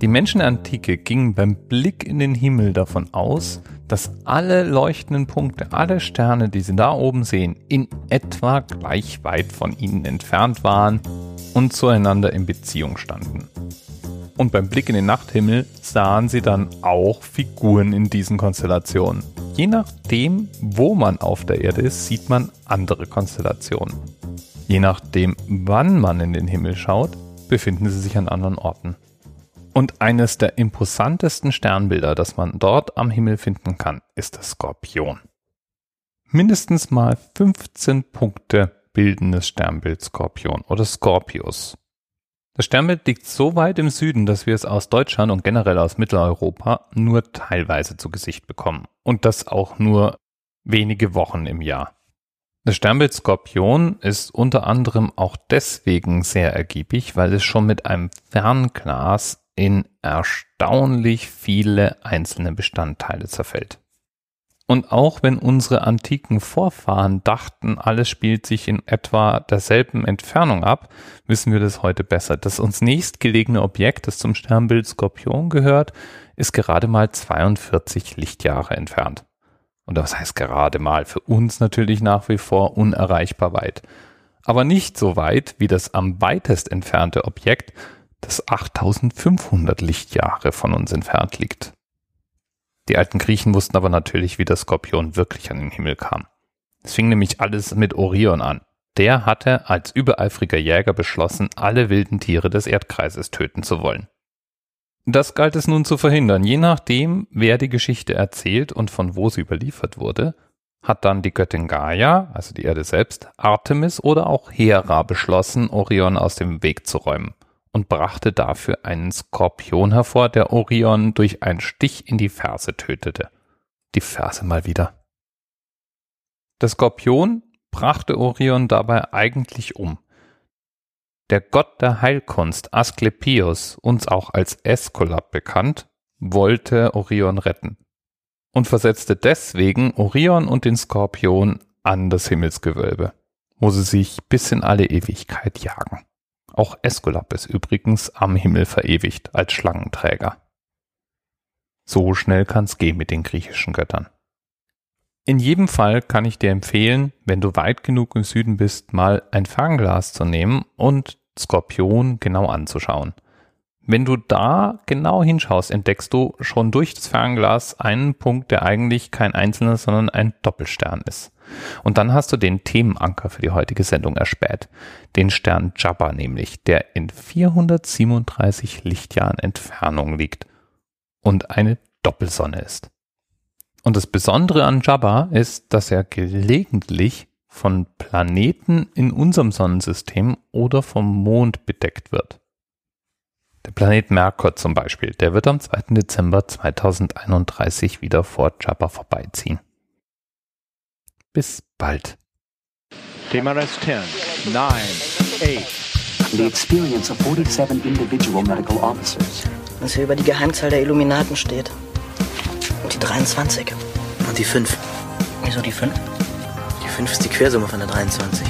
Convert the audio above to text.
Die Menschen der Antike gingen beim Blick in den Himmel davon aus, dass alle leuchtenden Punkte, alle Sterne, die sie da oben sehen, in etwa gleich weit von ihnen entfernt waren und zueinander in Beziehung standen. Und beim Blick in den Nachthimmel sahen sie dann auch Figuren in diesen Konstellationen. Je nachdem, wo man auf der Erde ist, sieht man andere Konstellationen. Je nachdem, wann man in den Himmel schaut, befinden sie sich an anderen Orten. Und eines der imposantesten Sternbilder, das man dort am Himmel finden kann, ist der Skorpion. Mindestens mal 15 Punkte bildendes Sternbild Skorpion oder Scorpius. Das Sternbild liegt so weit im Süden, dass wir es aus Deutschland und generell aus Mitteleuropa nur teilweise zu Gesicht bekommen. Und das auch nur wenige Wochen im Jahr. Das Sternbild Skorpion ist unter anderem auch deswegen sehr ergiebig, weil es schon mit einem Fernglas in erstaunlich viele einzelne Bestandteile zerfällt. Und auch wenn unsere antiken Vorfahren dachten, alles spielt sich in etwa derselben Entfernung ab, wissen wir das heute besser. Das uns nächstgelegene Objekt, das zum Sternbild Skorpion gehört, ist gerade mal 42 Lichtjahre entfernt. Und das heißt gerade mal für uns natürlich nach wie vor unerreichbar weit. Aber nicht so weit wie das am weitest entfernte Objekt, das 8500 Lichtjahre von uns entfernt liegt. Die alten Griechen wussten aber natürlich, wie der Skorpion wirklich an den Himmel kam. Es fing nämlich alles mit Orion an. Der hatte als übereifriger Jäger beschlossen, alle wilden Tiere des Erdkreises töten zu wollen. Das galt es nun zu verhindern. Je nachdem, wer die Geschichte erzählt und von wo sie überliefert wurde, hat dann die Göttin Gaia, also die Erde selbst, Artemis oder auch Hera beschlossen, Orion aus dem Weg zu räumen und brachte dafür einen Skorpion hervor, der Orion durch einen Stich in die Ferse tötete. Die Ferse mal wieder. Der Skorpion brachte Orion dabei eigentlich um. Der Gott der Heilkunst Asklepios, uns auch als Äskulap bekannt, wollte Orion retten und versetzte deswegen Orion und den Skorpion an das Himmelsgewölbe, wo sie sich bis in alle Ewigkeit jagen. Auch Äskulap ist übrigens am Himmel verewigt als Schlangenträger. So schnell kann's gehen mit den griechischen Göttern. In jedem Fall kann ich dir empfehlen, wenn du weit genug im Süden bist, mal ein Fernglas zu nehmen und Skorpion genau anzuschauen. Wenn du da genau hinschaust, entdeckst du schon durch das Fernglas einen Punkt, der eigentlich kein einzelner, sondern ein Doppelstern ist. Und dann hast du den Themenanker für die heutige Sendung erspäht. Den Stern Jabba nämlich, der in 437 Lichtjahren Entfernung liegt und eine Doppelsonne ist. Und das Besondere an Jabba ist, dass er gelegentlich von Planeten in unserem Sonnensystem oder vom Mond bedeckt wird. Planet Merkur zum Beispiel, der wird am 2. Dezember 2031 wieder vor Jabba vorbeiziehen. Bis bald. TMRS 10, 9, 8. The experience of 47 individual medical officers. Was hier über die Geheimzahl der Illuminaten steht. Und die 23. Und die 5. Wieso die 5? Die 5 ist die Quersumme von der 23.